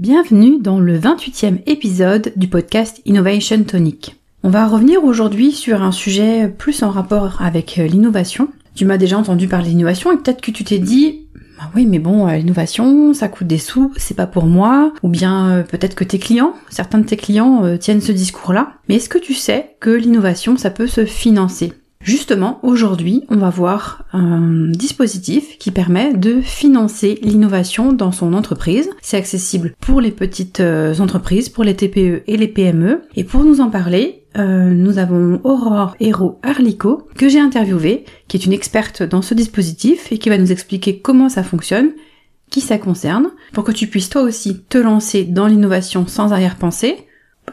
Bienvenue dans le 28e épisode du podcast Innovation Tonic. On va revenir aujourd'hui sur un sujet plus en rapport avec euh, l'innovation. Tu m'as déjà entendu parler d'innovation et peut-être que tu t'es dit ah oui mais bon euh, l'innovation ça coûte des sous, c'est pas pour moi ou bien euh, peut-être que tes clients, certains de tes clients tiennent ce discours-là. Mais est-ce que tu sais que l'innovation ça peut se financer? Justement, aujourd'hui, on va voir un dispositif qui permet de financer l'innovation dans son entreprise. C'est accessible pour les petites euh, entreprises, pour les TPE et les PME. Et pour nous en parler, euh, nous avons Aurore Hérault Arlico, que j'ai interviewée, qui est une experte dans ce dispositif et qui va nous expliquer comment ça fonctionne, qui ça concerne, pour que tu puisses toi aussi te lancer dans l'innovation sans arrière-pensée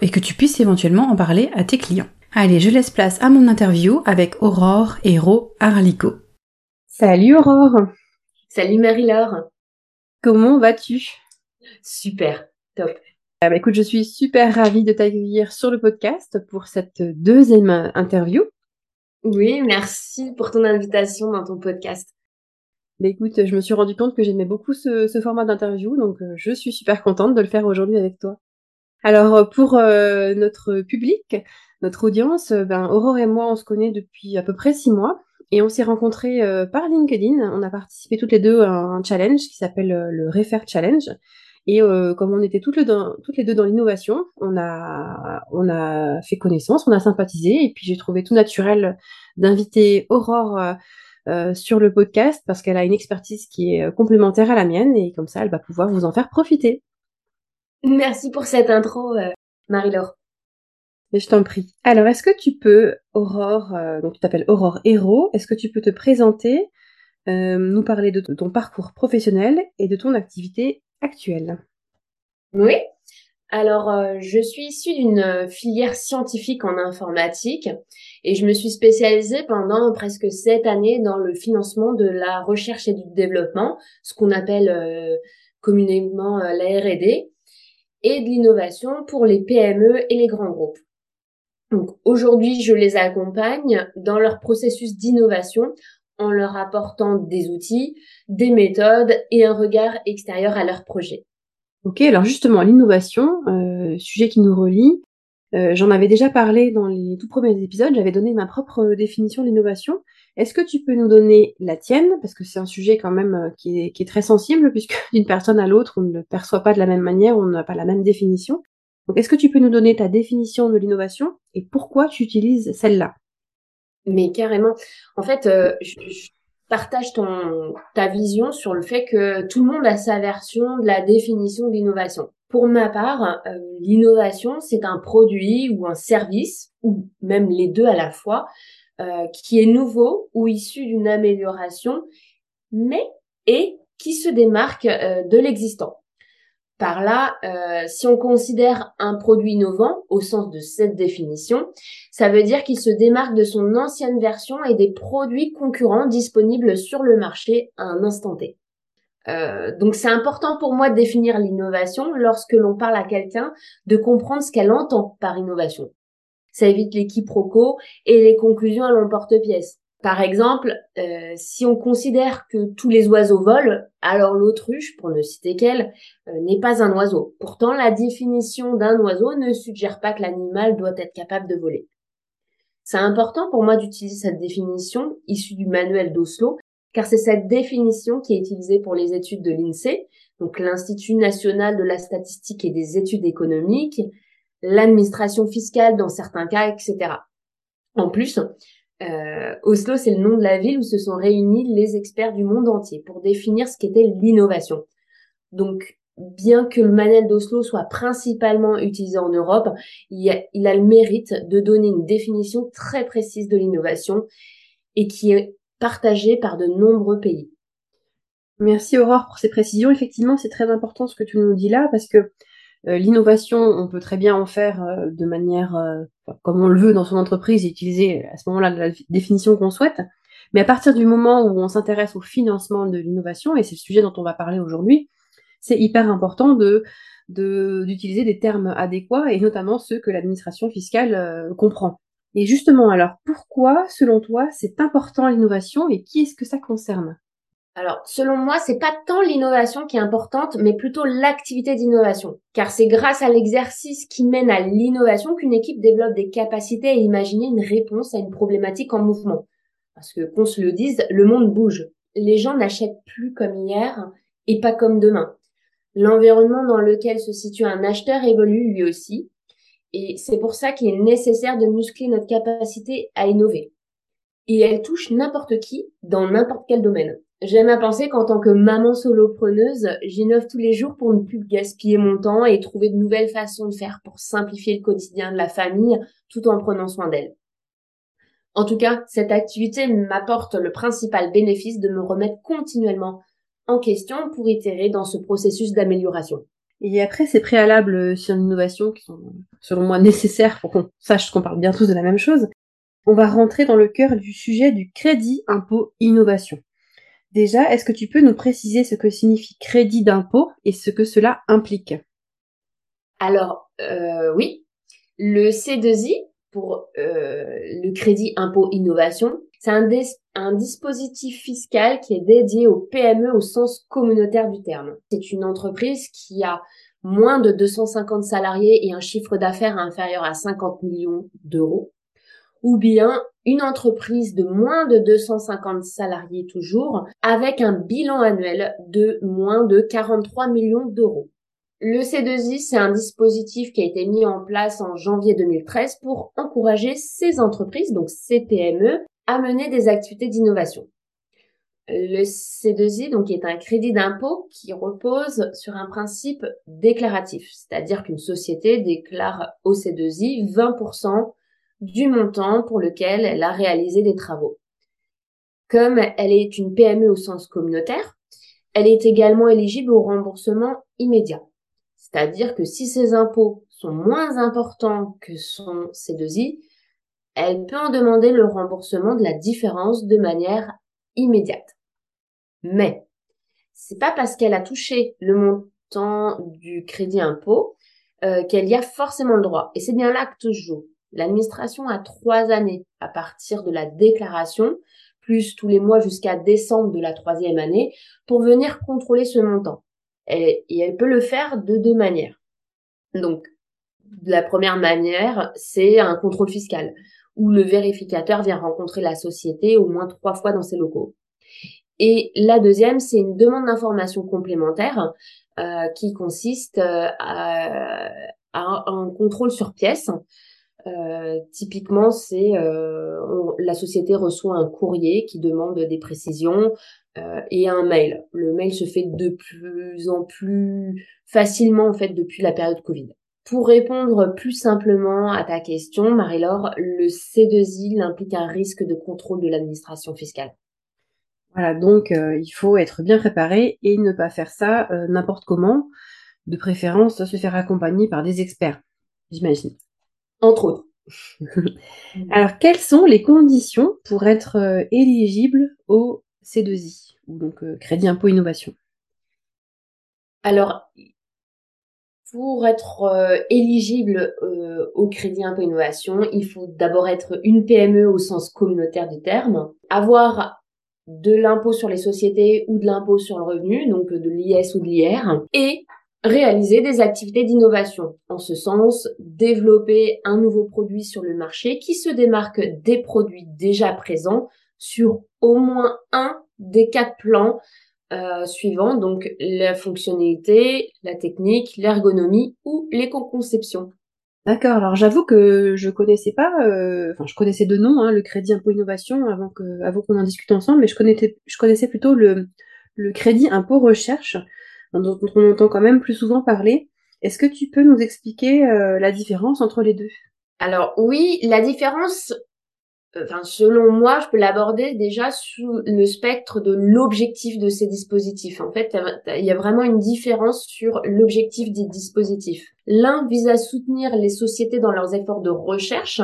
et que tu puisses éventuellement en parler à tes clients. Allez, je laisse place à mon interview avec Aurore Hérault Arlico. Salut Aurore Salut Marie-Laure Comment vas-tu? Super, top ah bah écoute, je suis super ravie de t'accueillir sur le podcast pour cette deuxième interview. Oui, merci pour ton invitation dans ton podcast. Bah écoute, je me suis rendu compte que j'aimais beaucoup ce, format d'interview, donc euh, je suis super contente de le faire aujourd'hui avec toi. Alors euh, pour euh, notre public, notre audience, euh, ben, Aurore et moi, on se connaît depuis à peu près six mois. Et on s'est rencontrés euh, par LinkedIn. On a participé toutes les deux à un challenge qui s'appelle euh, le Refer Challenge. Et comme on était toutes les deux, toutes les deux dans l'innovation, on a, on a fait connaissance, on a sympathisé. Et puis j'ai trouvé tout naturel d'inviter Aurore sur le podcast parce qu'elle a une expertise qui est complémentaire à la mienne. Et comme ça, elle va pouvoir vous en faire profiter. Merci pour cette intro, Marie-Laure. Mais je t'en prie. Alors, est-ce que tu peux, Aurore, euh, donc tu t'appelles Aurore Héros, est-ce que tu peux te présenter, euh, nous parler de ton parcours professionnel et de ton activité actuelle? Oui. Alors, euh, je suis issue d'une filière scientifique en informatique et je me suis spécialisée pendant presque sept années dans le financement de la recherche et du développement, ce qu'on appelle communément la R&D, et de l'innovation pour les PME et les grands groupes. Donc aujourd'hui, je les accompagne dans leur processus d'innovation en leur apportant des outils, des méthodes et un regard extérieur à leur projet. Ok, alors justement, l'innovation, euh, sujet qui nous relie, euh, j'en avais déjà parlé dans les tout premiers épisodes, j'avais donné ma propre définition de l'innovation. Est-ce que tu peux nous donner la tienne? Parce que c'est un sujet quand même euh, qui est, très sensible, puisque d'une personne à l'autre, on ne le perçoit pas de la même manière, on n'a pas la même définition. Donc, est-ce que tu peux nous donner ta définition de l'innovation et pourquoi tu utilises celle-là? Mais carrément. En fait, euh, je, partage ton, ta vision sur le fait que tout le monde a sa version de la définition de l'innovation. Pour ma part, euh, l'innovation, c'est un produit ou un service, ou même les deux à la fois, euh, qui est nouveau ou issu d'une amélioration, mais et qui se démarque de l'existant. Par là, euh, si on considère un produit innovant au sens de cette définition, ça veut dire qu'il se démarque de son ancienne version et des produits concurrents disponibles sur le marché à un instant T. Euh, donc c'est important pour moi de définir l'innovation lorsque l'on parle à quelqu'un, de comprendre ce qu'elle entend par innovation. Ça évite les quiproquos et les conclusions à l'emporte-pièce. Par exemple, euh, si on considère que tous les oiseaux volent, alors l'autruche, pour ne citer qu'elle, euh, n'est pas un oiseau. Pourtant, la définition d'un oiseau ne suggère pas que l'animal doit être capable de voler. C'est important pour moi d'utiliser cette définition issue du manuel d'Oslo, car c'est cette définition qui est utilisée pour les études de l'INSEE, donc l'Institut national de la statistique et des études économiques, l'administration fiscale dans certains cas, etc. En plus, euh, Oslo, c'est le nom de la ville où se sont réunis les experts du monde entier pour définir ce qu'était l'innovation. Donc, bien que le manuel d'Oslo soit principalement utilisé en Europe, il a, il a, le mérite de donner une définition très précise de l'innovation et qui est partagée par de nombreux pays. Merci Aurore pour ces précisions. Effectivement, c'est très important ce que tu nous dis là parce que euh, l'innovation, on peut très bien en faire euh, de manière euh, comme on le veut dans son entreprise et utiliser à ce moment-là la définition qu'on souhaite. Mais à partir du moment où on s'intéresse au financement de l'innovation, et c'est le sujet dont on va parler aujourd'hui, c'est hyper important de d'utiliser des termes adéquats et notamment ceux que l'administration fiscale comprend. Et justement, alors pourquoi, selon toi, c'est important l'innovation et qui est-ce que ça concerne? Alors, selon moi, c'est pas tant l'innovation qui est importante, mais plutôt l'activité d'innovation. Car c'est grâce à l'exercice qui mène à l'innovation qu'une équipe développe des capacités à imaginer une réponse à une problématique en mouvement. Parce que, qu'on se le dise, le monde bouge. Les gens n'achètent plus comme hier et pas comme demain. L'environnement dans lequel se situe un acheteur évolue lui aussi. Et c'est pour ça qu'il est nécessaire de muscler notre capacité à innover. Et elle touche n'importe qui dans n'importe quel domaine. J'aime à penser qu'en tant que maman solopreneuse, j'innove tous les jours pour ne plus gaspiller mon temps et trouver de nouvelles façons de faire pour simplifier le quotidien de la famille tout en prenant soin d'elle. En tout cas, cette activité m'apporte le principal bénéfice de me remettre continuellement en question pour itérer dans ce processus d'amélioration. Et après ces préalables sur l'innovation qui sont selon moi nécessaires pour qu'on sache qu'on parle bien tous de la même chose, on va rentrer dans le cœur du sujet du crédit impôt innovation. Déjà, est-ce que tu peux nous préciser ce que signifie crédit d'impôt et ce que cela implique? Alors, euh, oui, le C2I, pour euh, le crédit impôt innovation, c'est un, dispositif fiscal qui est dédié aux PME au sens communautaire du terme. C'est une entreprise qui a moins de 250 salariés et un chiffre d'affaires inférieur à 50 millions d'euros ou bien une entreprise de moins de 250 salariés toujours, avec un bilan annuel de moins de 43 millions d'euros. Le C2I, c'est un dispositif qui a été mis en place en janvier 2013 pour encourager ces entreprises, donc ces PME, à mener des activités d'innovation. Le C2I, donc, est un crédit d'impôt qui repose sur un principe déclaratif, c'est-à-dire qu'une société déclare au C2I 20% du montant pour lequel elle a réalisé des travaux. Comme elle est une PME au sens communautaire, elle est également éligible au remboursement immédiat. C'est-à-dire que si ses impôts sont moins importants que son C2I, elle peut en demander le remboursement de la différence de manière immédiate. Mais c'est pas parce qu'elle a touché le montant du crédit impôt euh, qu'elle y a forcément le droit. Et c'est bien là que. L'administration a trois années à partir de la déclaration, plus tous les mois jusqu'à décembre de la troisième année, pour venir contrôler ce montant. Et, elle peut le faire de deux manières. Donc, la première manière, c'est un contrôle fiscal, où le vérificateur vient rencontrer la société au moins trois fois dans ses locaux. Et la deuxième, c'est une demande d'information complémentaire euh, qui consiste euh, à, un contrôle sur pièce euh, typiquement, c'est la société reçoit un courrier qui demande des précisions et un mail. Le mail se fait de plus en plus facilement en fait depuis la période Covid. Pour répondre plus simplement à ta question, Marie-Laure, le C2I implique un risque de contrôle de l'administration fiscale. Voilà, donc il faut être bien préparé et ne pas faire ça n'importe comment. De préférence, se faire accompagner par des experts, j'imagine entre autres. Alors, quelles sont les conditions pour être euh, éligible au C2I, ou donc euh, Crédit Impôt Innovation? Alors, pour être euh, éligible au Crédit Impôt Innovation, il faut d'abord être une PME au sens communautaire du terme, avoir de l'impôt sur les sociétés ou de l'impôt sur le revenu, donc de l'IS ou de l'IR, et réaliser des activités d'innovation. En ce sens, développer un nouveau produit sur le marché qui se démarque des produits déjà présents sur au moins un des quatre plans euh, suivants, donc la fonctionnalité, la technique, l'ergonomie ou l'éco-conception. D'accord. Alors j'avoue que je connaissais pas, euh, enfin je connaissais de nom hein, le crédit impôt innovation avant que, avant qu'on en discute ensemble, mais je connaissais, je connaissais plutôt le, le crédit impôt recherche dont on entend quand même plus souvent parler. Est-ce que tu peux nous expliquer euh, la différence entre les deux? Alors oui, la différence, enfin selon moi, je peux l'aborder déjà sous le spectre de l'objectif de ces dispositifs. En fait, il y a vraiment une différence sur l'objectif des dispositifs. L'un vise à soutenir les sociétés dans leurs efforts de recherche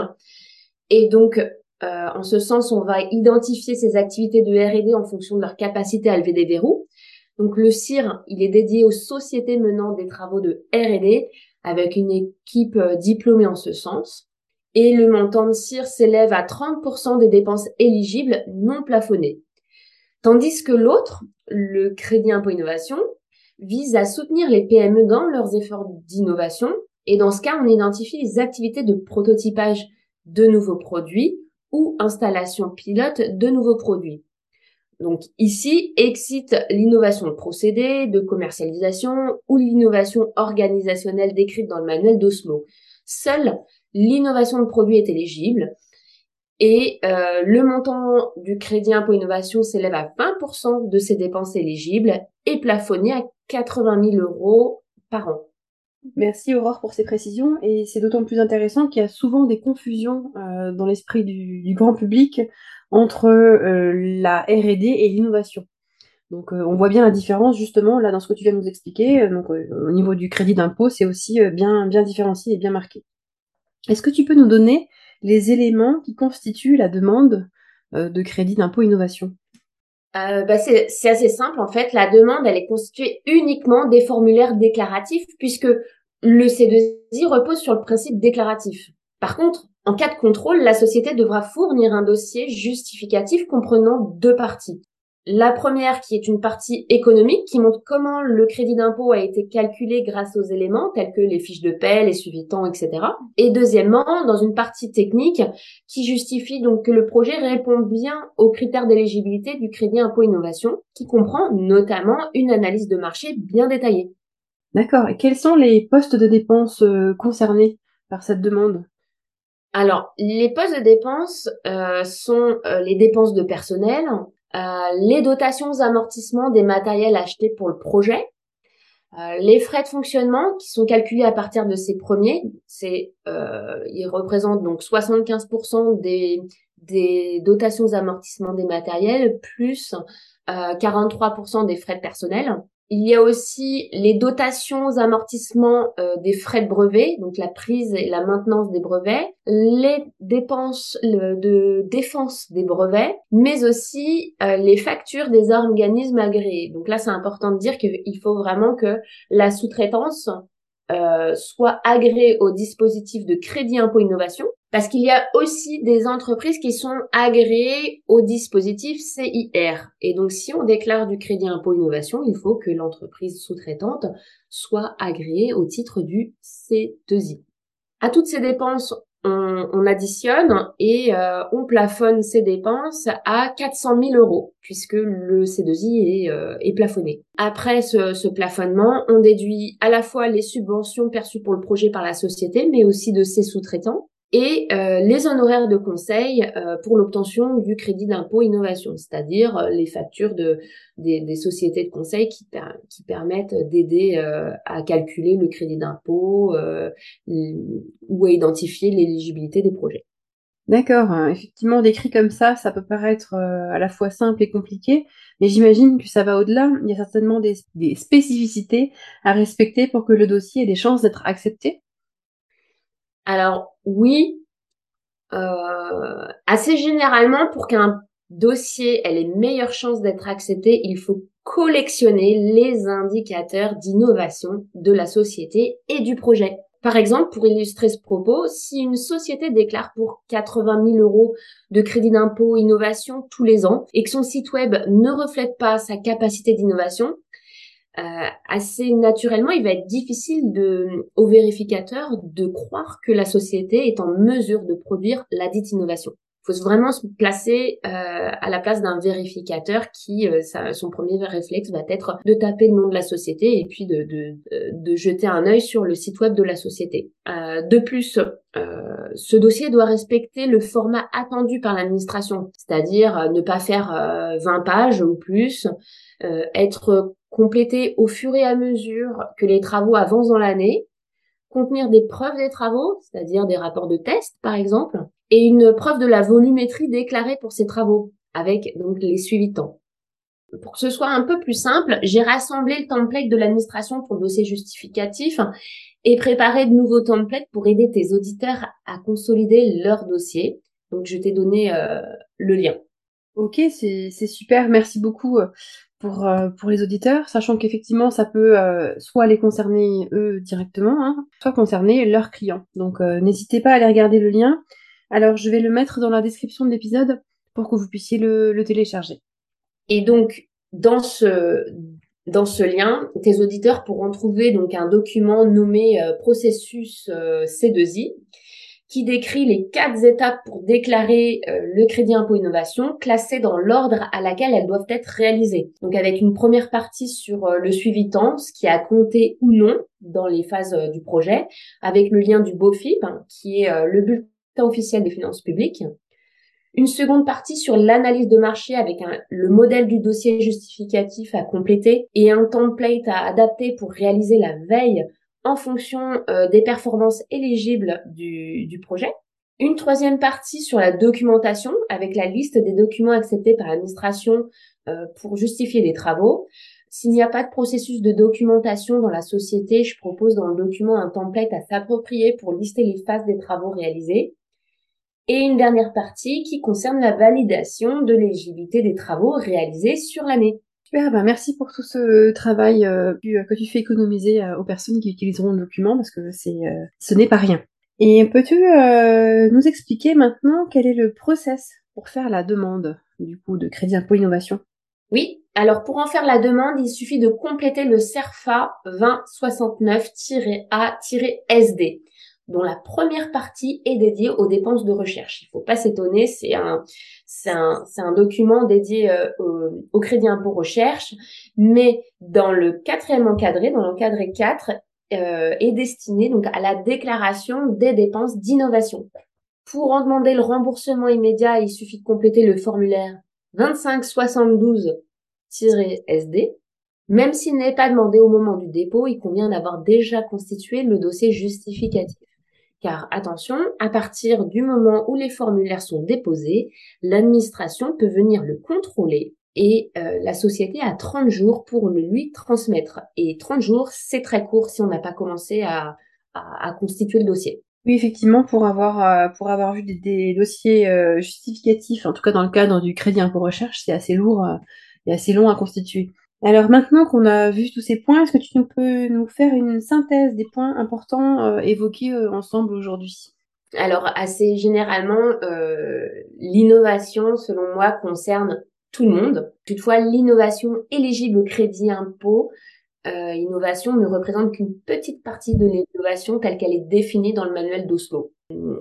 et donc euh, en ce sens, on va identifier ces activités de R&D en fonction de leur capacité à lever des verrous. Donc le CIR, il est dédié aux sociétés menant des travaux de R&D avec une équipe euh, diplômée en ce sens. Et le montant de CIR s'élève à 30% des dépenses éligibles non plafonnées. Tandis que l'autre, le crédit impôt innovation, vise à soutenir les PME dans leurs efforts d'innovation. Et dans ce cas, on identifie les activités de prototypage de nouveaux produits ou installation pilote de nouveaux produits. Donc ici, excite l'innovation de procédés, de commercialisation ou l'innovation organisationnelle décrite dans le manuel d'Oslo. Seule l'innovation de produit est éligible et euh, le montant du crédit impôt innovation s'élève à 20% de ses dépenses éligibles et plafonné à 80 000 euros par an. Merci Aurore pour ces précisions et c'est d'autant plus intéressant qu'il y a souvent des confusions euh, dans l'esprit du, grand public entre euh, la R&D et l'innovation. Donc on voit bien la différence justement là dans ce que tu viens de nous expliquer. Donc au niveau du crédit d'impôt, c'est aussi bien bien différencié et bien marqué. Est-ce que tu peux nous donner les éléments qui constituent la demande euh, de crédit d'impôt innovation? Euh, bah c'est, assez simple en fait. La demande, elle est constituée uniquement des formulaires déclaratifs puisque le C2I repose sur le principe déclaratif. Par contre, en cas de contrôle, la société devra fournir un dossier justificatif comprenant deux parties. La première qui est une partie économique qui montre comment le crédit d'impôt a été calculé grâce aux éléments tels que les fiches de paie, les suivis temps, etc. Et deuxièmement, dans une partie technique qui justifie donc que le projet répond bien aux critères d'éligibilité du crédit impôt innovation qui comprend notamment une analyse de marché bien détaillée. D'accord. Et quels sont les postes de dépenses euh, concernés par cette demande? Alors, les postes de dépenses euh, sont euh, les dépenses de personnel, les dotations amortissements des matériels achetés pour le projet, euh, les frais de fonctionnement qui sont calculés à partir de ces premiers, c'est euh, ils représentent donc 75% des des dotations amortissements des matériels plus 43% des frais de personnel. Il y a aussi les dotations amortissements euh, des frais de brevet, donc la prise et la maintenance des brevets, les dépenses de défense des brevets, mais aussi euh, les factures des organismes agréés. Donc là, c'est important de dire qu'il faut vraiment que la sous-traitance euh, soit agréée au dispositif de crédit impôt innovation, parce qu'il y a aussi des entreprises qui sont agréées au dispositif CIR. Et donc, si on déclare du crédit impôt innovation, il faut que l'entreprise sous-traitante soit agréée au titre du C2I. À toutes ces dépenses, on, additionne et euh, on plafonne ces dépenses à 400 000 euros puisque le C2I est, euh, est plafonné. Après ce, plafonnement, on déduit à la fois les subventions perçues pour le projet par la société, mais aussi de ses sous-traitants et euh, les honoraires de conseil euh, pour l'obtention du crédit d'impôt innovation, c'est-à-dire euh, les factures de, des, sociétés de conseil qui, qui permettent d'aider à calculer le crédit d'impôt ou à identifier l'éligibilité des projets. D'accord, hein. effectivement décrit comme ça, ça peut paraître à la fois simple et compliqué, mais j'imagine que ça va au-delà. Il y a certainement des, des spécificités à respecter pour que le dossier ait des chances d'être accepté. Alors oui, euh, assez généralement, pour qu'un dossier ait les meilleures chances d'être accepté, il faut collectionner les indicateurs d'innovation de la société et du projet. Par exemple, pour illustrer ce propos, si une société déclare pour 80 000 euros de crédit d'impôt innovation tous les ans et que son site web ne reflète pas sa capacité d'innovation, euh, assez naturellement, il va être difficile de, au vérificateur de croire que la société est en mesure de produire la dite innovation. Il faut vraiment se placer euh, à la place d'un vérificateur qui, euh, son premier réflexe va être de taper le nom de la société et puis de, de, de jeter un œil sur le site web de la société. Euh, de plus, ce dossier doit respecter le format attendu par l'administration, c'est-à-dire ne pas faire 20 pages ou plus, être compléter au fur et à mesure que les travaux avancent dans l'année, contenir des preuves des travaux, c'est-à-dire des rapports de test par exemple, et une preuve de la volumétrie déclarée pour ces travaux, avec donc les suivis temps. Pour que ce soit un peu plus simple, j'ai rassemblé le template de l'administration pour le dossier justificatif et préparé de nouveaux templates pour aider tes auditeurs à consolider leur dossier. Donc je t'ai donné euh, le lien. Ok, c'est super, merci beaucoup euh, pour, euh, pour les auditeurs, sachant qu'effectivement, ça peut euh, soit les concerner eux directement, hein, soit concerner leurs clients. Donc, euh, n'hésitez pas à aller regarder le lien. Alors, je vais le mettre dans la description de l'épisode pour que vous puissiez le, le télécharger. Et donc, dans ce, dans ce lien, tes auditeurs pourront trouver donc un document nommé processus euh, C2I qui décrit les quatre étapes pour déclarer euh, le crédit impôt innovation classées dans l'ordre à laquelle elles doivent être réalisées. Donc avec une première partie sur le suivi temps, ce qui a compté ou non dans les phases du projet, avec le lien du BOFIP hein, qui est le bulletin officiel des finances publiques, une seconde partie sur l'analyse de marché avec le modèle du dossier justificatif à compléter et un template à adapter pour réaliser la veille en fonction euh, des performances éligibles du, projet. Une troisième partie sur la documentation avec la liste des documents acceptés par l'administration euh, pour justifier des travaux. S'il n'y a pas de processus de documentation dans la société, je propose dans le document un template à s'approprier pour lister les phases des travaux réalisés et une dernière partie qui concerne la validation de l'éligibilité des travaux réalisés sur l'année. Super, ben merci pour tout ce travail euh, que tu fais économiser euh, aux personnes qui utiliseront le document parce que c'est euh, ce n'est pas rien. Et peux-tu nous expliquer maintenant quel est le process pour faire la demande du coup de crédit impôt innovation? Oui, alors pour en faire la demande, il suffit de compléter le CERFA 2069-A-SD dont la première partie est dédiée aux dépenses de recherche. Il ne faut pas s'étonner, c'est un, un, un document dédié euh, au, crédit impôt recherche, mais dans le quatrième encadré, dans l'encadré 4, euh, est destiné donc à la déclaration des dépenses d'innovation. Pour en demander le remboursement immédiat, il suffit de compléter le formulaire 2572-SD. Même s'il n'est pas demandé au moment du dépôt, il convient d'avoir déjà constitué le dossier justificatif. Car attention, à partir du moment où les formulaires sont déposés, l'administration peut venir le contrôler et euh, la société a 30 jours pour le lui transmettre. Et 30 jours, c'est très court si on n'a pas commencé à, constituer le dossier. Oui, effectivement, pour avoir euh, vu des, dossiers euh, justificatifs, en tout cas dans le cadre du crédit impôt recherche, c'est assez lourd et assez long à constituer. Alors maintenant qu'on a vu tous ces points, est-ce que tu peux nous faire une synthèse des points importants euh, évoqués euh, ensemble aujourd'hui? Alors assez généralement, euh, l'innovation, selon moi, concerne tout le monde. Toutefois, l'innovation éligible au crédit impôt, innovation ne représente qu'une petite partie de l'innovation telle qu'elle est définie dans le manuel d'Oslo.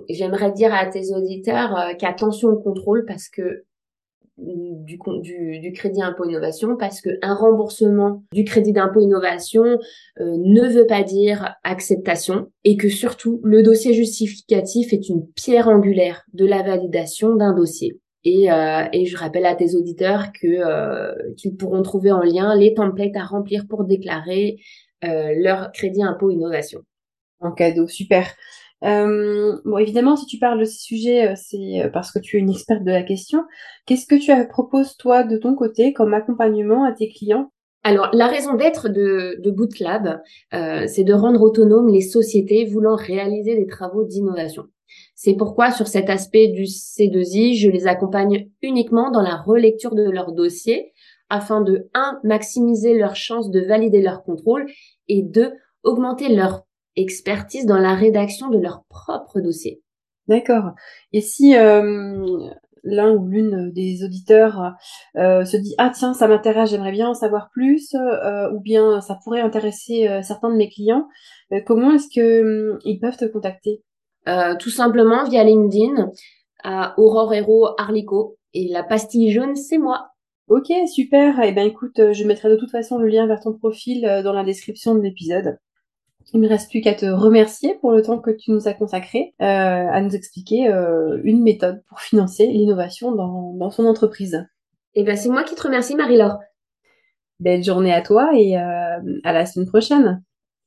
J'aimerais dire à tes auditeurs qu'attention au contrôle parce que du, du, du, crédit impôt innovation parce que un remboursement du crédit d'impôt innovation euh, ne veut pas dire acceptation et que surtout le dossier justificatif est une pierre angulaire de la validation d'un dossier. Et, euh, et, je rappelle à tes auditeurs que euh, qu'ils pourront trouver en lien les templates à remplir pour déclarer leur crédit impôt innovation. En cadeau, super. Euh, bon, évidemment, si tu parles de ces sujets, euh, c'est euh, parce que tu es une experte de la question. Qu'est-ce que tu proposes, toi, de ton côté, comme accompagnement à tes clients? Alors, la raison d'être de, de Bootlab, euh, c'est de rendre autonomes les sociétés voulant réaliser des travaux d'innovation. C'est pourquoi, sur cet aspect du C2I, je les accompagne uniquement dans la relecture de leur dossier afin de, un, maximiser leurs chances de valider leur contrôle et deux, augmenter leur expertise dans la rédaction de leur propre dossier. D'accord. Et si euh, l'un ou l'une des auditeurs euh, se dit ah tiens ça m'intéresse j'aimerais bien en savoir plus euh, ou bien ça pourrait intéresser certains de mes clients comment est-ce que ils peuvent te contacter? Tout simplement via LinkedIn à Aurore Hero Arlico et la pastille jaune c'est moi ok super et eh ben écoute je mettrai de toute façon le lien vers ton profil dans la description de l'épisode il ne me reste plus qu'à te remercier pour le temps que tu nous as consacré euh, à nous expliquer euh, une méthode pour financer l'innovation dans, son entreprise. Eh bien, c'est moi qui te remercie, Marie-Laure. Belle journée à toi et euh, à la semaine prochaine.